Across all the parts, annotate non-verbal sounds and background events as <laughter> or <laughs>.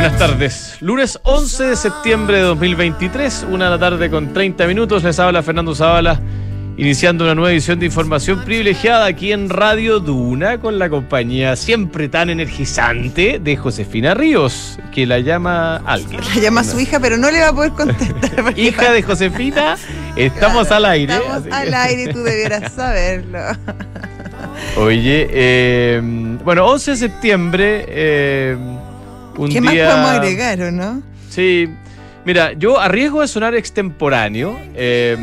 buenas tardes. Lunes 11 de septiembre de 2023, una de la tarde con 30 minutos. Les habla Fernando Zavala, iniciando una nueva edición de información privilegiada aquí en Radio Duna con la compañía siempre tan energizante de Josefina Ríos, que la llama alguien. La llama a su hija, pero no le va a poder contestar. <laughs> Hija de Josefina, <laughs> estamos Claro, al aire. Estamos así al aire tú debieras <laughs> saberlo. Oye, eh, bueno, 11 de septiembre, eh, un ¿Qué día... más podemos agregar o no? Sí, mira, yo a riesgo de sonar extemporáneo eh,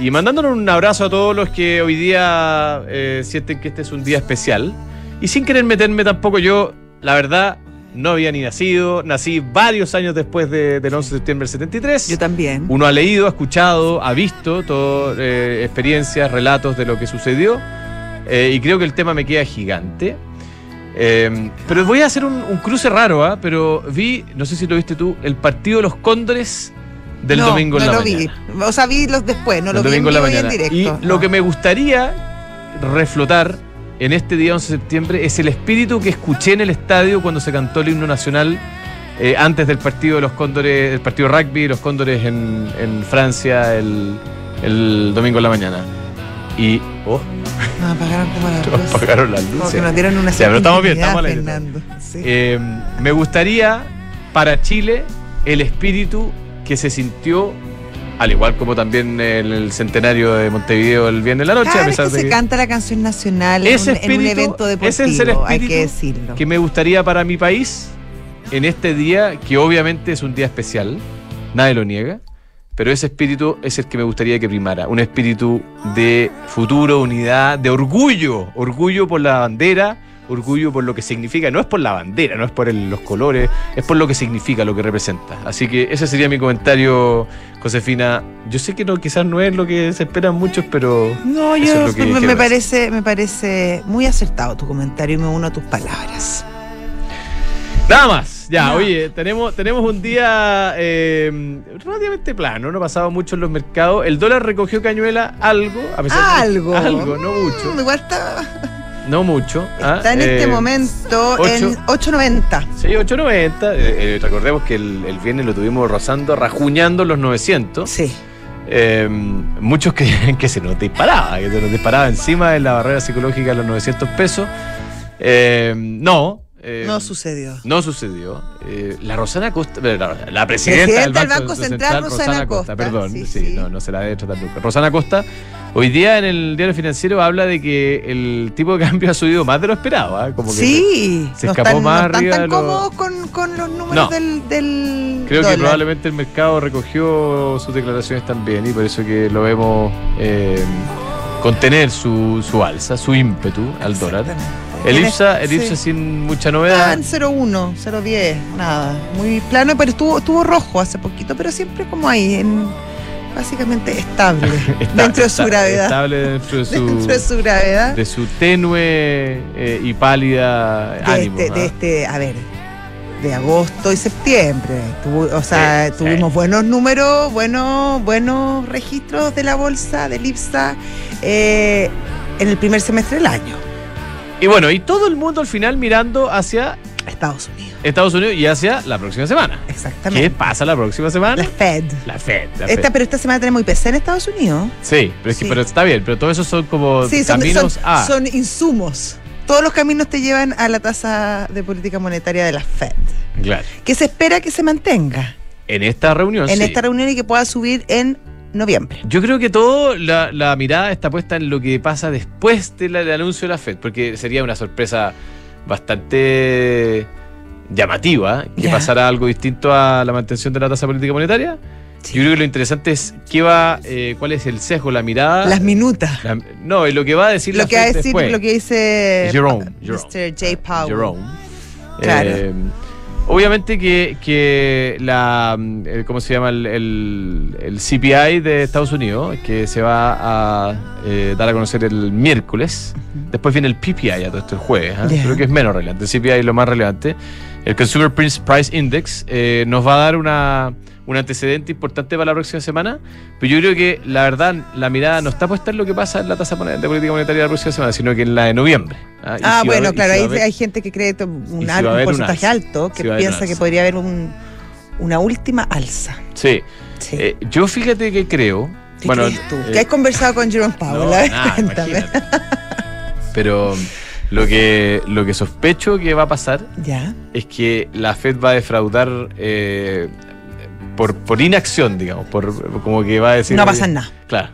y mandándonos un abrazo a todos los que hoy día eh, sienten que este es un día especial y sin querer meterme tampoco yo, la verdad, no había ni nacido, nací varios años después de- del 11 de septiembre del 73. Yo también. Uno ha leído, ha escuchado, ha visto todo, eh, experiencias, relatos de lo que sucedió eh, y creo que el tema me queda gigante. Eh, pero voy a hacer un, un cruce raro, ¿ah? pero vi, no sé si lo viste tú, el partido de los cóndores del no, domingo en no la lo mañana. vi. O sea, vi los después, no El lo vi en la y en mañana. directo. Y lo no. que me gustaría reflotar en este día 11 de septiembre es el espíritu que escuché en el estadio cuando se cantó el himno nacional eh, antes del partido de los cóndores, el partido de rugby, los cóndores en, en Francia el, el domingo en la mañana. Y. Oh, No, apagaron como las <laughs> luces. apagaron las Como luces. que nos dieron una Ya, pero estamos bien, estamos. Fernando. Sí. Eh, me gustaría para Chile el espíritu que se sintió, al igual como también en el centenario de Montevideo el viernes de la noche, a pesar que de se que, canta la canción nacional en Ese un, en un evento deportivo, es el hay que decirlo. que me gustaría para mi país en este día, que obviamente es un día especial, nadie lo niega, pero ese espíritu es el que me gustaría que primara, un espíritu de futuro, unidad, de orgullo, orgullo por la bandera, orgullo por lo que significa, no es por la bandera, no es por el- los colores, es por lo que significa, lo que representa. Así que ese sería mi comentario, Josefina. Yo sé que no, quizás no es lo que se esperan muchos, pero No, yo es me, parece, me parece muy acertado tu comentario y me uno a tus palabras. Nada más. Ya, oye, tenemos, tenemos un día eh, relativamente plano, no ha pasado mucho en los mercados. El dólar recogió cañuela algo, a pesar de- Algo. algo, no Mm, mucho. Igual está, No mucho. ah, está en este eh, momento ocho. en 8.90. Sí, 8.90. Eh, eh, recordemos que el, el viernes lo tuvimos rozando, rajuñando los 900. Sí. Eh, muchos creían <laughs> que se nos disparaba, que se nos disparaba encima de la barrera psicológica de los 900 pesos. Eh, no. Eh, No sucedió. No sucedió. Eh, la Rosana Costa, eh, la, la presidenta, Presidenta del Banco, Banco Central, Rosana Costa, perdón, sí, sí, sí. no, no se la debe tratar nunca. Rosana Costa, hoy día en el diario financiero habla de que el tipo de cambio ha subido más de lo esperado. Como que Sí, se no escapó están, más no arriba tan lo- cómodos con, con los números No. del, del Creo que probablemente el mercado recogió sus declaraciones también y por eso que lo vemos contener su, su alza, su ímpetu al dólar. El IPSA, el sí. IPSA sin mucha Ah, novedad. en 0,1, 0,10, nada. Muy plano, pero estuvo, estuvo rojo hace poquito, pero siempre como ahí, en, básicamente estable, <laughs> Está- dentro de su está- gravedad. Estable dentro de <laughs> su, Dentro de su gravedad. de su tenue eh, y pálida De ánimo. este, de ¿ah? este, a ver, de agosto y septiembre. Tuvo- o sea, Sí, tuvimos sí. buenos números, buenos, buenos registros de la bolsa, del IPSA, eh, en el primer semestre del año. Y bueno, y todo el mundo al final mirando hacia Estados Unidos. Estados Unidos y hacia la próxima semana. ¿Qué Exactamente. pasa la próxima semana? La Fed. La Fed. la Esta, Fed. pero esta semana tenemos IPC en Estados Unidos. Sí, pero es que Sí. pero está bien, pero todo eso son como Sí, son, caminos son- a. son insumos. Todos los caminos te llevan a la tasa de política monetaria de la Fed, Claro. que se espera que se mantenga En esta reunión. en sí. esta reunión y que pueda subir en noviembre. Yo creo que todo la, la mirada está puesta en lo que pasa después del del anuncio de la Fed, porque sería una sorpresa bastante llamativa que pasara algo distinto a la mantención de la tasa política monetaria. Sí. Yo creo que lo interesante es qué va, eh, cuál es el sesgo, la mirada. Las minutas. la- no, lo que va a decir Lo la que va a decir, después. lo que dice Jerome, Pa- Jerome. Mr. J. Powell. Jerome. Claro. Eh, obviamente que, que la, el- ¿cómo se llama? El, el- el CPI de Estados Unidos, que se va a eh, dar a conocer el miércoles. Después viene el PPI, ya todo esto el jueves. Ya. Creo que es menos relevante. El CPI es lo más relevante. El Consumer Price Index eh, nos va a dar una, un antecedente importante para la próxima semana. Pero yo creo que la verdad, la mirada no está puesta en lo que pasa en la tasa de política monetaria de la próxima semana, sino que en la de noviembre. ¿ah? Ah, si bueno, haber- claro, si va hay, gente que cree un, si va al- a un haber un porcentaje alto que Si piensa que podría haber un- una última alza. Sí. Sí. Eh, yo fíjate que creo. ¿Qué bueno, crees tú? eh, ¿Qué has conversado con Jerome Powell? No, nada, <laughs> imagínate. Pero lo que, lo que sospecho que va a pasar Ya. es que la Fed va a defraudar eh, por, por inacción, digamos, por como que va a decir... No va a pasar nada. Claro,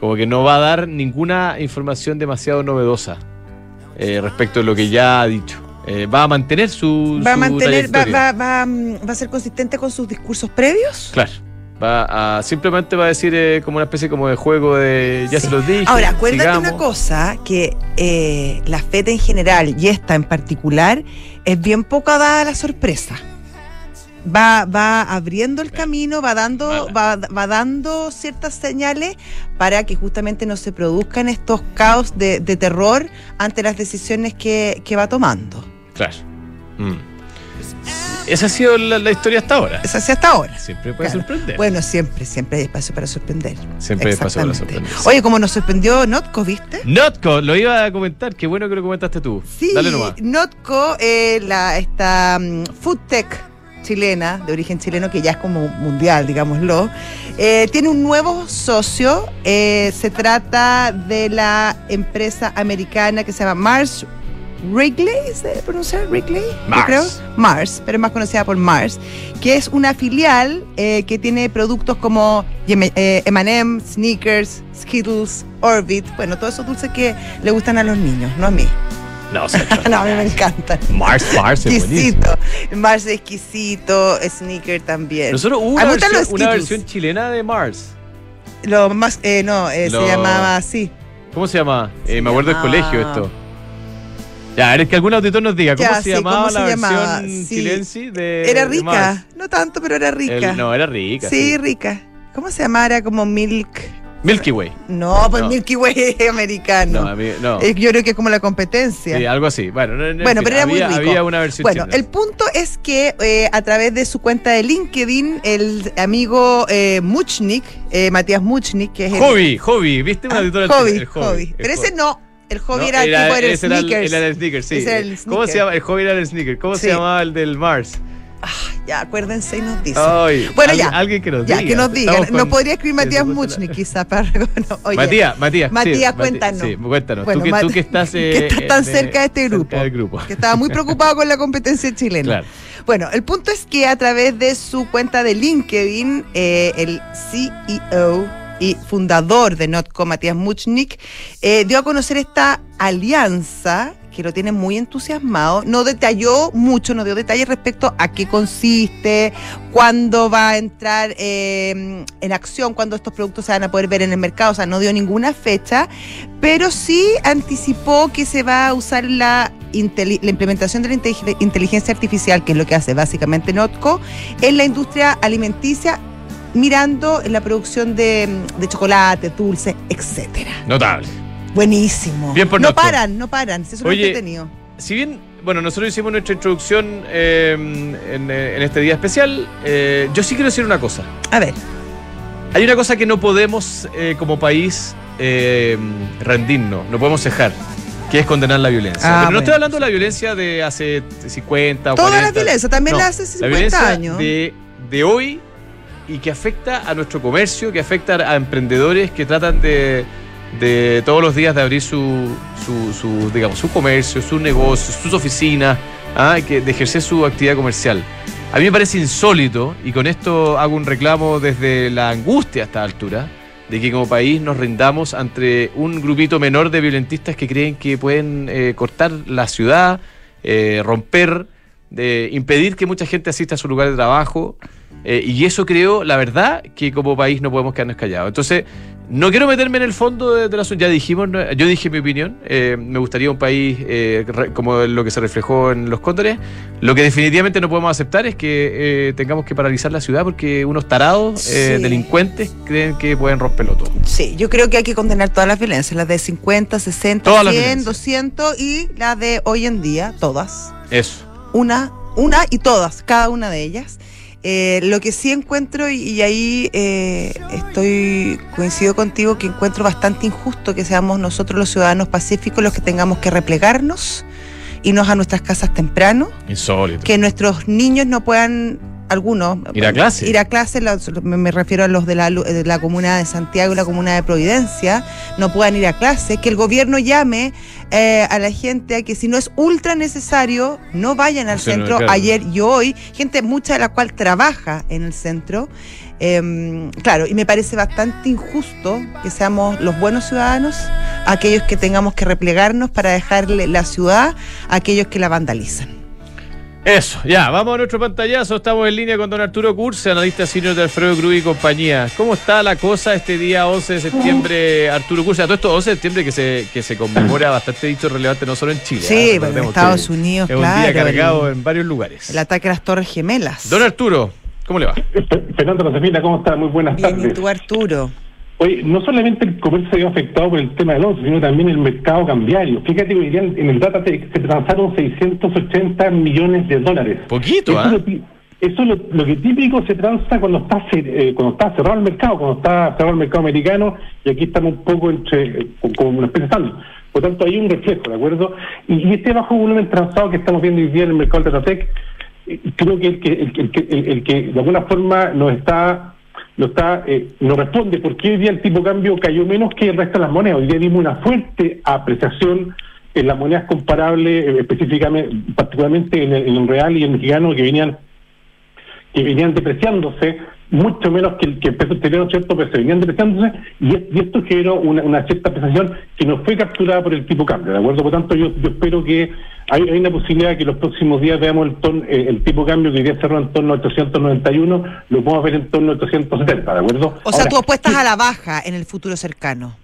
como que no va a dar ninguna información demasiado novedosa eh, respecto a lo que ya ha dicho. Eh, va a mantener su... Va a mantener, va, va, va, mm, va a ser consistente con sus discursos previos. Claro. Va a, simplemente va a decir eh, como una especie como de juego de ya Sí. se los dije. Ahora, acuérdate sigamos. una cosa, que eh, la FED en general y esta en particular es bien poca dada a la sorpresa. Va, va abriendo el camino, va dando, va, va dando ciertas señales para que justamente no se produzcan estos caos de, de terror ante las decisiones que, que va tomando. Claro. Mm. Esa ha sido la, la historia hasta ahora. Es así hasta ahora. Siempre puede Claro. sorprender. Bueno, siempre, siempre hay espacio para sorprender. Siempre hay espacio para sorprender. Oye, como nos sorprendió Notco, ¿viste? Notco, lo iba a comentar. Qué bueno que lo comentaste tú. Sí, Dale nomás. Notco, eh, la, esta mm, food tech chilena, de origen chileno, que ya es como mundial, digámoslo, eh, tiene un nuevo socio. eh, se trata de la empresa americana que se llama Mars Wrigley, ¿se pronuncia Wrigley? Yo Mars. creo. Mars, pero es más conocida por Mars, que es una filial eh, que tiene productos como Yem- eh, M&M, Sneakers, Skittles, Orbit, bueno, todos esos dulces que le gustan a los niños, no a mí. No, <laughs> no, a mí me encantan. Mars Mars es buenísimo. Exquisito. Mars es exquisito, Sneaker también. Nosotros hubo una versión, una chilena de Mars. Lo más, eh, no, eh, Lo- se llamaba así. ¿Cómo se llama? Eh, me acuerdo del colegio esto. Ya, ver, que algún auditor nos diga, ¿cómo Ya, se sí, llamaba ¿cómo se la llamaba? versión Sí. de Era de rica, no tanto, pero era rica. El- no, era rica. sí, rica. ¿Cómo se llamaba? Era como Milk. Milky Way. No, pues No. Milky Way es americano. No, a mí, no. Yo creo que es como la competencia. Sí, algo así. Bueno, no- no, en Bueno, pero era muy rico. había una versión Bueno, el punto es que eh, a través de su cuenta de LinkedIn, el amigo eh, Muchnik, eh, Matías Muchnik, que es el. Hobby, hobby, ¿viste una Ah, auditora hobby? El hobby. el Pero ese hobby. no, el hobby No, era, el tipo era el- sneakers. Era el sneaker, sí. El ¿Cómo sneaker. se llama? El hobby era el sneaker. ¿Cómo Sí. se llamaba el del Mars? Ya, acuérdense y nos dicen. Ay, Bueno, ya. Alguien que nos ya, diga. que nos. Estamos Nos con- podría escribir Sí, Matías Muchnik, quizás para. oye, Matías, Matías. sí, Matías, Mati- cuéntanos. Sí, cuéntanos. Bueno, tú, que, tú que estás. <laughs> que eh, estás tan eh, cerca de este cerca grupo. del grupo. que estaba muy preocupado con la competencia chilena. Claro. Bueno, el punto es que a través de su cuenta de LinkedIn, eh, el CEO y fundador de Notco, Matías Muchnik, eh, dio a conocer esta alianza que lo tiene muy entusiasmado. No detalló mucho, no dio detalles respecto a qué consiste, cuándo va a entrar eh, en acción, cuándo estos productos se van a poder ver en el mercado. O sea, no dio ninguna fecha, pero sí anticipó que se va a usar la, la implementación de la intelig- inteligencia artificial, que es lo que hace básicamente Notco, en la industria alimenticia, mirando en la producción de, de chocolate, dulces, etcétera. Notable. Buenísimo. Bien por no paran, no paran. Eso es lo entretenido. Si bien, bueno, nosotros hicimos nuestra introducción eh, en, en este día especial, eh, yo sí quiero decir una cosa. A ver, Hay una cosa que no podemos eh, como país eh, rendirnos, no podemos cejar, que es condenar la violencia. Ah, Pero no bueno, estoy hablando de la violencia de hace 50 o todas 40. las violencias, también No, la hace la 50 violencia años. de, de hoy y que afecta a nuestro comercio, que afecta a emprendedores que tratan de, de todos los días de abrir su, su, su, digamos, su comercio, su negocio, sus oficinas, ¿ah? de ejercer su actividad comercial. A mí me parece insólito, y con esto hago un reclamo desde la angustia a esta altura, de que como país nos rindamos ante un grupito menor de violentistas que creen que pueden eh, cortar la ciudad, eh, romper, impedir que mucha gente asista a su lugar de trabajo. Eh, y eso creo, la verdad, que como país no podemos quedarnos callados. Entonces, No quiero meterme en el fondo de, de la Ya dijimos, yo dije mi opinión. eh, me gustaría un país eh, como lo que se reflejó en los cóndores. Lo que definitivamente no podemos aceptar es que eh, tengamos que paralizar la ciudad porque unos tarados eh, Sí. delincuentes creen que pueden romperlo todo. Sí, yo creo que hay que condenar todas las violencias, las de 50, 60, Todas las 100, violencias. 200 y las de hoy en día, todas. Eso. Una, una y todas, cada una de ellas. Eh, lo que sí encuentro, y, y ahí eh, estoy coincido contigo, que encuentro bastante injusto que seamos nosotros los ciudadanos pacíficos los que tengamos que replegarnos, irnos a nuestras casas temprano, Insólito. que nuestros niños no puedan, algunos, Ir a clase. Ir a clase, los- me refiero a los de la, de la comuna de Santiago y la comuna de Providencia, no puedan ir a clase, que el gobierno llame eh, a la gente a que si no es ultra necesario, no vayan al centro claro. ayer y hoy, gente mucha de la cual trabaja en el centro. Em, claro, y me parece bastante injusto que seamos los buenos ciudadanos, aquellos que tengamos que replegarnos para dejarle la ciudad a aquellos que la vandalizan. Eso, ya, vamos a nuestro pantallazo. Estamos en línea con don Arturo Curse, analista senior de Alfredo Cruz y compañía. ¿Cómo está la cosa este día 11 de septiembre, Arturo Curse? A todo esto 11 de septiembre que se, que se conmemora bastante dicho relevante no solo en Chile. Sí, ¿ah? pero en Estados que Unidos, Es un claro. día cargado el, en varios lugares. el ataque a las Torres Gemelas. Don Arturo, ¿cómo le va? Fernando Josefina, ¿cómo está? Muy buenas Bien, y tardes. tú, Arturo. Oye, no solamente el comercio se vio afectado por el tema del 11, sino también el mercado cambiario. Fíjate que hoy día en el Datatec se transaron 680 millones de dólares. Poquito, Eso, es lo, eso es lo, lo que típico se transa cuando está eh, cuando está cerrado el mercado, cuando está cerrado el mercado americano, y aquí estamos un poco entre eh, como una especie de saldo. Por tanto, hay un reflejo, ¿de acuerdo? Y, y este bajo volumen transado que estamos viendo hoy día en el mercado del Datatec, eh, creo que el que, el, el el- el que de alguna forma nos está no está eh, no responde porque hoy día el tipo de cambio cayó menos que el resto de las monedas. Hoy día vimos una fuerte apreciación en las monedas comparables, eh, específicamente, particularmente en el, en el real y el mexicano, que venían que venían depreciándose mucho menos que el que el peso ¿cierto? Pero se venían depreciándose y, es- y esto generó una, una cierta apreciación que no fue capturada por el tipo cambio, ¿de acuerdo? Por tanto, yo, yo espero que hay, hay una posibilidad de que los próximos días veamos el, ton- eh, el tipo cambio que día cerró en torno a 891, lo podemos ver en torno a 870, ¿de acuerdo? O sea, Ahora, tú apuestas a la baja en el futuro cercano.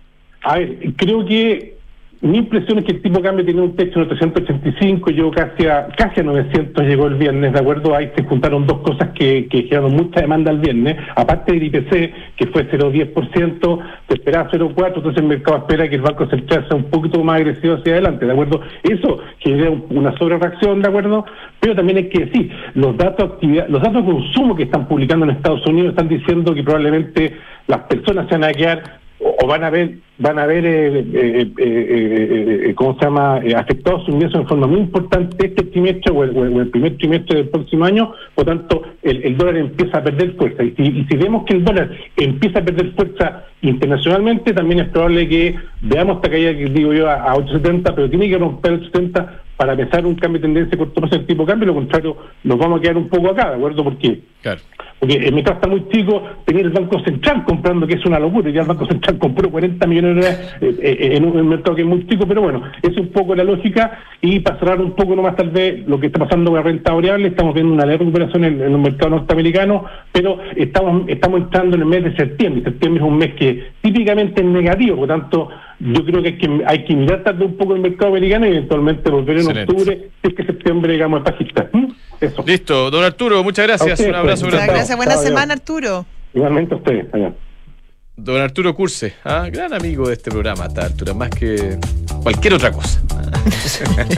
a ver, creo que mi impresión es que el tipo de cambio tiene un techo de 885, llegó casi a, casi a 900, llegó el viernes, ¿de acuerdo? Ahí se juntaron dos cosas que, que generaron mucha demanda el viernes, aparte del IPC, que fue 0,10%, se esperaba 0,4%, entonces el mercado espera que el Banco Central sea un poquito más agresivo hacia adelante, ¿de acuerdo? Eso genera un- una sobrereacción, ¿de acuerdo? Pero también hay que decir, los datos actividad, los datos de consumo que están publicando en Estados Unidos están diciendo que probablemente las personas se van a quedar o van a ver van a ver eh, eh, eh, eh, eh, cómo se llama eh, afectados sus ingresos en forma muy importante este trimestre o el, primer trimestre del próximo año por tanto el, dólar empieza a perder fuerza y si, vemos que el dólar empieza a perder fuerza internacionalmente también es probable que veamos esta caída que digo yo a, a 8.70 pero tiene que romper 8.70 para empezar un cambio de tendencia corto plazo del tipo de cambio lo contrario nos vamos a quedar un poco acá ¿de acuerdo? porque Claro. Porque el mercado está muy chico, tener el Banco Central comprando, que es una locura, ya el Banco Central compró 40 millones de dólares eh, eh, en un mercado que es muy chico, pero bueno, es un poco la lógica y para cerrar un poco nomás tal vez lo que está pasando con la renta variable, estamos viendo una leve recuperación en, en el mercado norteamericano, pero estamos estamos entrando en el mes de septiembre, septiembre es un mes que típicamente es negativo, por lo tanto yo creo que hay que, hay que mirar tarde un poco el mercado americano y eventualmente volver en Excelente. octubre, si es que septiembre digamos es bajista. ¿Mm? Eso. Listo, don Arturo, muchas gracias. Usted, Un abrazo pues. Muchas grande. gracias. Buena Chao, semana. Arturo. Igualmente a ustedes. Allá. Don Arturo Curse, ¿ah? gran amigo de este programa, a esta altura, más que cualquier otra cosa. <laughs>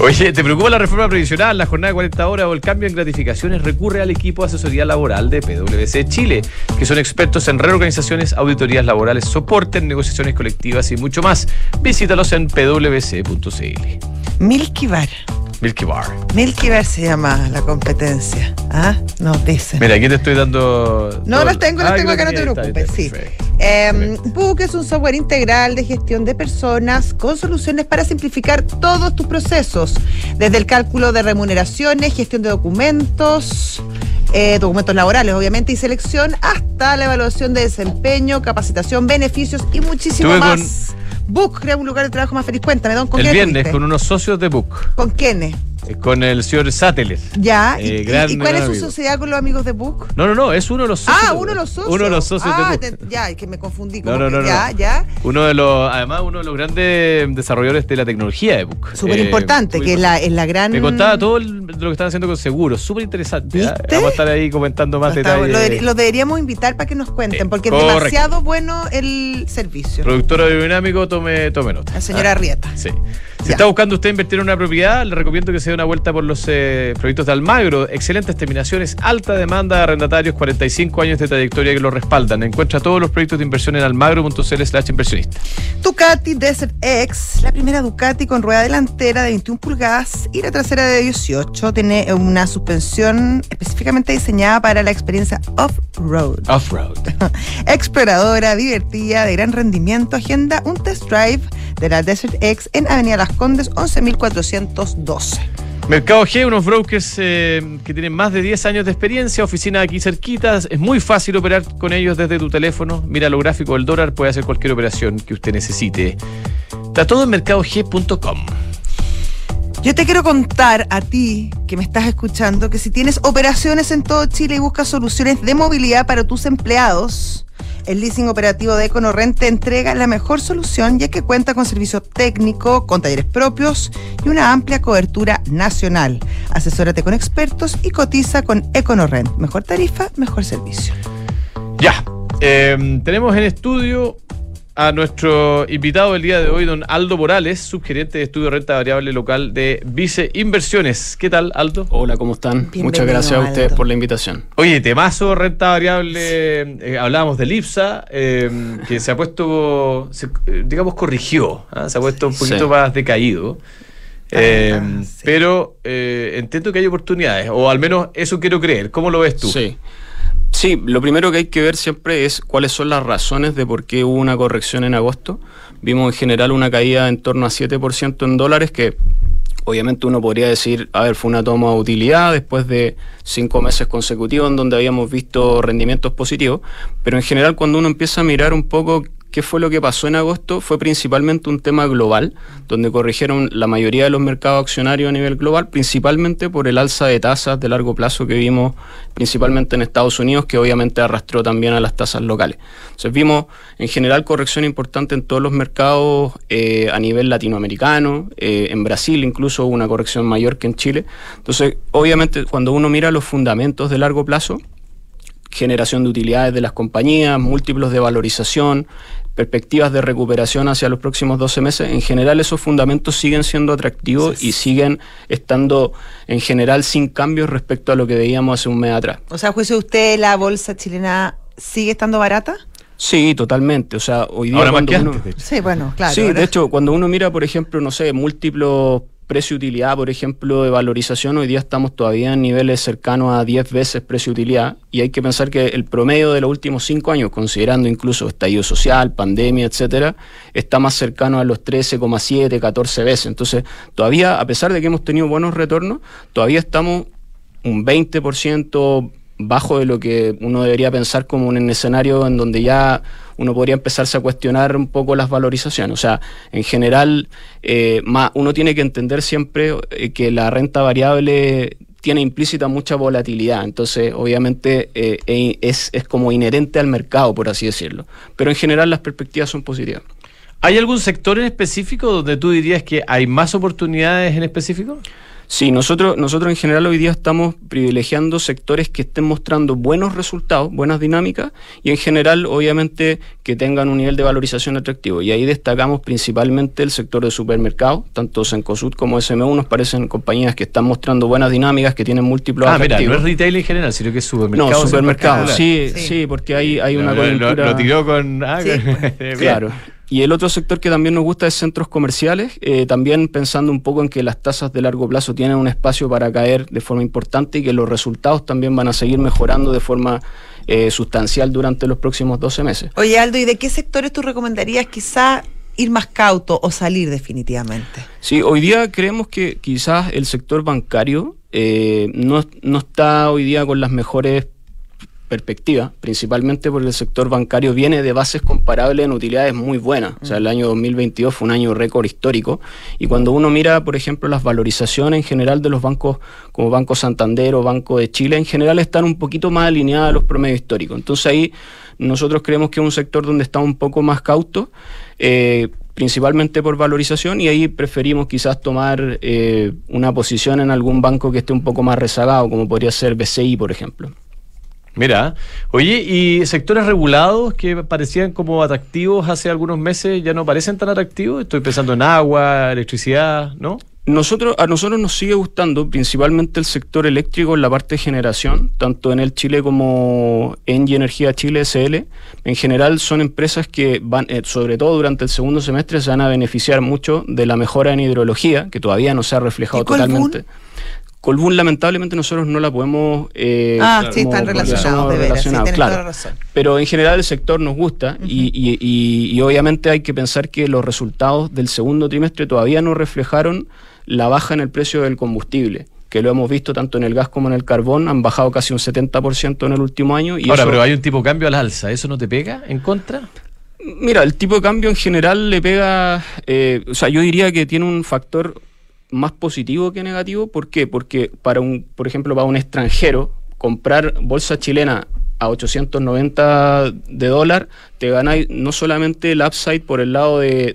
Oye, ¿te preocupa la reforma previsional, la jornada de 40 horas o el cambio en gratificaciones? Recurre al equipo de asesoría laboral de PwC Chile, que son expertos en reorganizaciones, auditorías laborales, soporte en negociaciones colectivas y mucho más. Visítalos en pwc.cl. Milky Bar. Milky Bar. Milky Bar se llama la competencia. ¿Ah? Nos dicen. Mira, aquí te estoy dando. No, todo- las tengo, las Ah, tengo acá, no te preocupes. Sí. Eh, Book es un software integral de gestión de personas con soluciones para simplificar todos tus procesos, desde el cálculo de remuneraciones, gestión de documentos, eh, documentos laborales, obviamente, y selección, hasta la evaluación de desempeño, capacitación, beneficios y muchísimo Estuve con- más. Book crea un lugar de trabajo más feliz. Cuéntame, don, ¿con El viernes con unos socios de Book. ¿Con quiénes? Eh, con el señor Sáteles. Ya. Eh, ¿Y, gran- y cuál es su amigo. sociedad con los amigos de Book? No, no, no, es uno de los socios. Ah, uno de los socios. Uno de los socios ah, de Book. te- ya, es que me confundí. No, no, que no, ya, ya. Uno de los, además, uno de los grandes desarrolladores de la tecnología de Book. Súper Eh, importante, súper que es la, es la gran. Me contaba todo el- lo que están haciendo con seguros, súper interesante. ¿ah? ¿Viste? Vamos a estar ahí comentando más detalles. lo, de- lo deberíamos invitar para que nos cuenten, Eh, porque es demasiado bueno el servicio. Productor aerodinámico, tome, tome nota. La señora Ah, Arrieta. Sí. Si Ya. está buscando usted invertir en una propiedad, le recomiendo que se dé una vuelta por los eh, proyectos de Almagro. Excelentes terminaciones, alta demanda de arrendatarios, 45 años de trayectoria que lo respaldan. Encuentra todos los proyectos de inversión en almagro.cl slash inversionista. Ducati Desert X, la primera Ducati con rueda delantera de 21 pulgadas y la trasera de 18. Tiene una suspensión específicamente diseñada para la experiencia off-road. Off-road. <laughs> Exploradora, divertida, de gran rendimiento. Agenda un test drive de la Desert X en Avenida Las Condes 11.412. Mercado G, unos brokers eh, que tienen más de 10 años de experiencia, oficina aquí cerquitas, es muy fácil operar con ellos desde tu teléfono, mira lo gráfico del dólar, puede hacer cualquier operación que usted necesite. Está todo en mercadog.com. Yo te quiero contar a ti que me estás escuchando que si tienes operaciones en todo Chile y buscas soluciones de movilidad para tus empleados, el leasing operativo de EconoRent te entrega la mejor solución ya que cuenta con servicio técnico, con talleres propios y una amplia cobertura nacional. Asesórate con expertos y cotiza con EconoRent. Mejor tarifa, mejor servicio. Ya, eh, tenemos en estudio a nuestro invitado del día de hoy, don Aldo Morales, subgerente de estudio de renta variable local de Vice Inversiones. ¿Qué tal, Aldo? Hola, ¿cómo están? Bienvenido, Muchas gracias a ustedes Aldo. por la invitación. Oye, temazo, renta variable. eh, hablábamos del IPSA, eh, que se ha puesto, se- digamos, corrigió. ¿ah? Se ha puesto un poquito Sí. más decaído. Eh, Ah, sí. Pero eh, entiendo que hay oportunidades, o al menos eso quiero creer. ¿Cómo lo ves tú? Sí. Sí, lo primero que hay que ver siempre es cuáles son las razones de por qué hubo una corrección en agosto. Vimos en general una caída en torno a 7% en dólares que obviamente uno podría decir, a ver, fue una toma de utilidad después de cinco meses consecutivos en donde habíamos visto rendimientos positivos, pero en general cuando uno empieza a mirar un poco qué fue lo que pasó en agosto, fue principalmente un tema global, donde corrigieron la mayoría de los mercados accionarios a nivel global, principalmente por el alza de tasas de largo plazo que vimos principalmente en Estados Unidos, que obviamente arrastró también a las tasas locales. Entonces vimos en general corrección importante en todos los mercados eh, a nivel latinoamericano, eh, en Brasil incluso hubo una corrección mayor que en Chile. Entonces, obviamente cuando uno mira los fundamentos de largo plazo, generación de utilidades de las compañías, múltiplos de valorización, perspectivas de recuperación hacia los próximos 12 meses, en general esos fundamentos siguen siendo atractivos y siguen estando en general sin cambios respecto a lo que veíamos hace un mes atrás. O sea, juicio de usted, la bolsa chilena sigue estando barata. Sí, totalmente. O sea, hoy día Ahora más que uno- antes, de hecho. Sí, bueno, claro. sí, ahora- de hecho, cuando uno mira, por ejemplo, no sé, múltiplos precio-utilidad, por ejemplo, de valorización, hoy día estamos todavía en niveles cercanos a 10 veces precio-utilidad y hay que pensar que el promedio de los últimos 5 años, considerando incluso estallido social, pandemia, etcétera, está más cercano a los 13,7, 14 veces. Entonces, todavía, a pesar de que hemos tenido buenos retornos, todavía estamos un 20% bajo de lo que uno debería pensar como un escenario en donde ya uno podría empezarse a cuestionar un poco las valorizaciones. O sea, en general, eh, uno tiene que entender siempre eh, que la renta variable tiene implícita mucha volatilidad, entonces obviamente eh, e- es, es como inherente al mercado, por así decirlo. Pero en general las perspectivas son positivas. ¿Hay algún sector en específico donde tú dirías que hay más oportunidades en específico? Sí, nosotros, nosotros en general hoy día estamos privilegiando sectores que estén mostrando buenos resultados, buenas dinámicas y en general obviamente que tengan un nivel de valorización atractivo. Y ahí destacamos principalmente el sector de supermercados, tanto Sencosud como SMU nos parecen compañías que están mostrando buenas dinámicas, que tienen múltiplos Ah, mira, no atractivos. es retail en general, sino que es supermercado. no, supermercados, sí, Sí. sí, porque hay, hay una Lo- coyuntura... Lo, tiró con. ah, Sí. con- <laughs> bien. Claro. Y el otro sector que también nos gusta es centros comerciales, eh, también pensando un poco en que las tasas de largo plazo tienen un espacio para caer de forma importante y que los resultados también van a seguir mejorando de forma eh, sustancial durante los próximos 12 meses. Oye, Aldo, ¿y de qué sectores tú recomendarías quizá ir más cauto o salir definitivamente? Sí, hoy día creemos que quizás el sector bancario eh, no, no está hoy día con las mejores perspectiva, principalmente porque el sector bancario viene de bases comparables en utilidades muy buenas. O sea, el año 2022 fue un año récord histórico. Y cuando uno mira, por ejemplo, las valorizaciones en general de los bancos como Banco Santander o Banco de Chile, en general están un poquito más alineadas a los promedios históricos. Entonces ahí nosotros creemos que es un sector donde está un poco más cauto. Eh, principalmente por valorización y ahí preferimos quizás tomar eh, una posición en algún banco que esté un poco más rezagado, como podría ser BCI, por ejemplo. Mira, oye, ¿y sectores regulados que parecían como atractivos hace algunos meses ya no parecen tan atractivos? Estoy pensando en agua, electricidad, ¿no? Nosotros, a nosotros nos sigue gustando principalmente el sector eléctrico en la parte de generación, tanto en el Chile como en Energía Chile SL. En general son empresas que van, eh, sobre todo durante el segundo semestre, se van a beneficiar mucho de la mejora en hidrología, que todavía no se ha reflejado totalmente. Colbún, lamentablemente, nosotros no la podemos. Eh, ah, sí, están relacionados, de veras, claro. Pero en general el sector nos gusta y, y, y, obviamente hay que pensar que los resultados del segundo trimestre todavía no reflejaron la baja en el precio del combustible que lo hemos visto tanto en el gas como en el carbón, han bajado casi un 70% en el último año. Y Ahora, pero hay un tipo de cambio al alza, ¿eso no te pega en contra? Mira, el tipo de cambio en general le pega, eh, o sea, yo diría que tiene un factor más positivo que negativo. ¿Por qué? Porque para un, por ejemplo, para un extranjero, comprar bolsa chilena a 890 de dólar, te ganáis no solamente el upside por el lado de,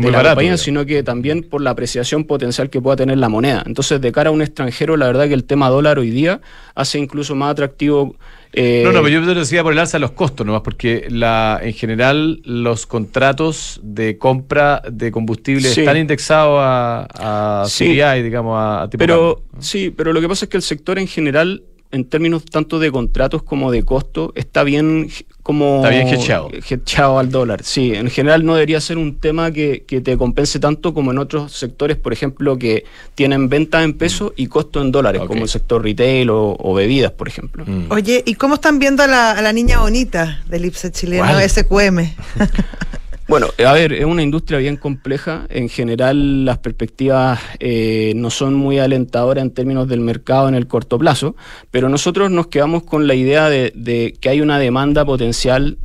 la compañía, sino que también por la apreciación potencial que pueda tener la moneda. Entonces, de cara a un extranjero, la verdad que el tema dólar hoy día hace incluso más atractivo. Eh, no, no, pero yo te decía por el alza de los costos nomás, porque la, en general los contratos de compra de combustible están indexados a, a digamos, a, tipo Pero, sí, pero lo que pasa es que el sector en general en términos tanto de contratos como de costo, está bien como... Está bien hedgeado. al dólar. Sí, en general no debería ser un tema que, te compense tanto como en otros sectores, por ejemplo, que tienen venta en pesos y costo en dólares, como el sector retail o, bebidas, por ejemplo. Mm. Oye, ¿y cómo están viendo a la, niña bonita del IPSE chileno, SQM? <laughs> Bueno, a ver, es una industria bien compleja. En general, las perspectivas eh, no son muy alentadoras en términos del mercado en el corto plazo, pero nosotros nos quedamos con la idea de, que hay una demanda potencial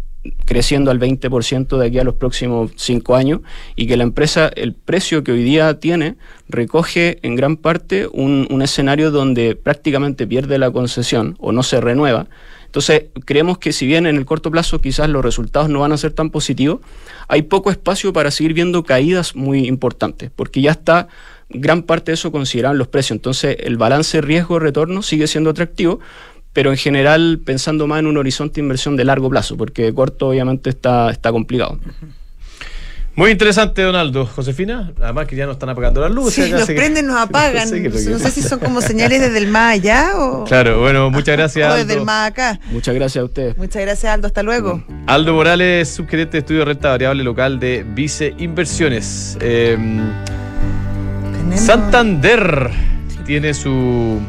creciendo al 20% de aquí a los próximos cinco años y que la empresa, el precio que hoy día tiene, recoge en gran parte un, un escenario donde prácticamente pierde la concesión o no se renueva entonces, creemos que si bien en el corto plazo quizás los resultados no van a ser tan positivos, hay poco espacio para seguir viendo caídas muy importantes, porque ya está gran parte de eso considerado en los precios. Entonces, el balance riesgo-retorno sigue siendo atractivo, pero en general pensando más en un horizonte de inversión de largo plazo, porque de corto obviamente está, está complicado. Muy interesante, Donaldo. Josefina, además que ya nos están apagando las luces. Sí, nos prenden, nos <laughs> apagan. No sé, si son como señales desde el más allá o. Claro, bueno, muchas <laughs> gracias. o desde el más acá. Muchas gracias a ustedes. Muchas gracias, Aldo. Hasta luego. Aldo Morales, subgerente de estudio de renta variable local de Vice Inversiones. Em, Santander tiene su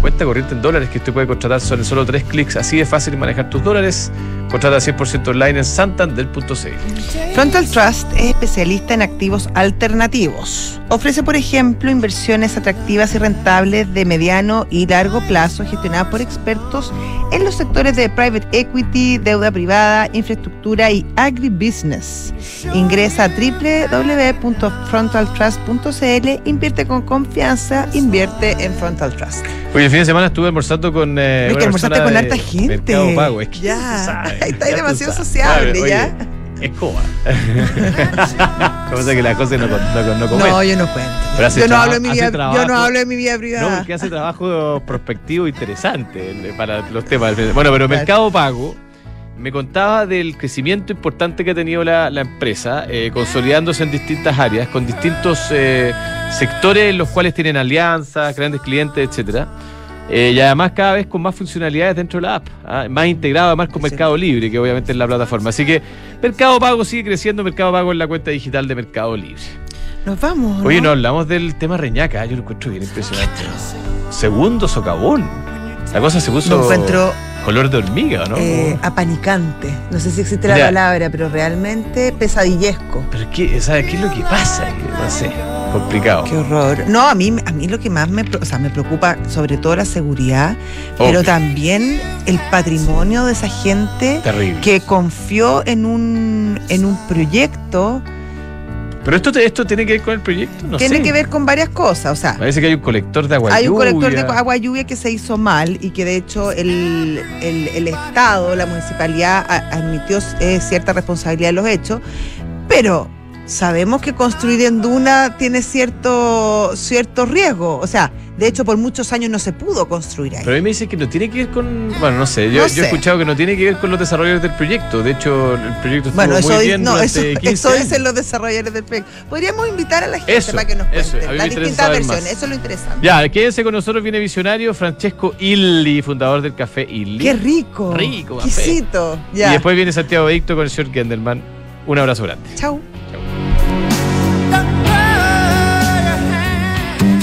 cuenta corriente en dólares que usted puede contratar son solo tres clics. Así de fácil manejar tus dólares. Contrata 100% online en santander.cl. Frontal Trust es especialista en activos alternativos. Ofrece, por ejemplo, inversiones atractivas y rentables de mediano y largo plazo gestionadas por expertos en los sectores de private equity, deuda privada, infraestructura y agribusiness. Ingresa a www.frontaltrust.cl, invierte con confianza, invierte en Frontal Trust. Hoy el fin de semana estuve almorzando con. Eh, es que almorzaste con harta gente. Pago. Es que ya. Está demasiado sociable, ya. Escoba. <laughs> Como que la cosa no, no, no, yo no cuento. Yo no, hablo de mi vida, yo no hablo de mi vida privada. No, porque hace trabajo prospectivo interesante para los temas. Bueno, pero Mercado Pago me contaba del crecimiento importante que ha tenido la, empresa, eh, consolidándose en distintas áreas, con distintos eh, sectores en los cuales tienen alianzas, grandes clientes, etcétera. Eh, y además cada vez con más funcionalidades dentro de la app, ¿ah? más integrado además con Mercado Libre, que obviamente es la plataforma. Así que Mercado Pago sigue creciendo, Mercado Pago en la cuenta digital de Mercado Libre. Nos vamos. Oye, no hablamos del tema Reñaca, yo lo encuentro bien impresionante. Segundo socavón. La cosa se puso encuentro, color de hormiga, ¿no? Eh, apanicante. No sé si existe la palabra, pero realmente pesadillesco. Pero ¿qué, ¿sabes qué es lo que pasa? No sé. complicado. Qué horror. No, a mí, a mí lo que más me, o sea, me preocupa, sobre todo la seguridad, Obvio. pero también el patrimonio de esa gente Terrible. que confió en un, en un proyecto. Pero esto, esto tiene que ver con el proyecto, no tiene sé. que ver con varias cosas. O sea, Parece que hay un colector de agua hay un colector de lluvia. agua lluvia que se hizo mal y que de hecho el, el- el Estado, la municipalidad, admitió eh, cierta responsabilidad de los hechos, pero sabemos que construir en duna tiene cierto, cierto riesgo. O sea, de hecho por muchos años no se pudo construir ahí. Pero a mí me dice que no tiene que ver con. Bueno, no sé. Yo, No yo sé. he escuchado que no tiene que ver con los desarrolladores del proyecto. De hecho, el proyecto estuvo Bueno, eso, muy bien no, eso, durante 15 eso años. dicen los desarrolladores del proyecto. Podríamos invitar a la gente Eso, para que nos me las distintas versiones. más. Eso es lo interesante. Ya, quédense con nosotros, viene visionario Francesco Illi, fundador del café Illi. Qué rico. Rico café. Ya. Y después viene Santiago Adicto con el señor Gendelman. Un abrazo grande. Chau.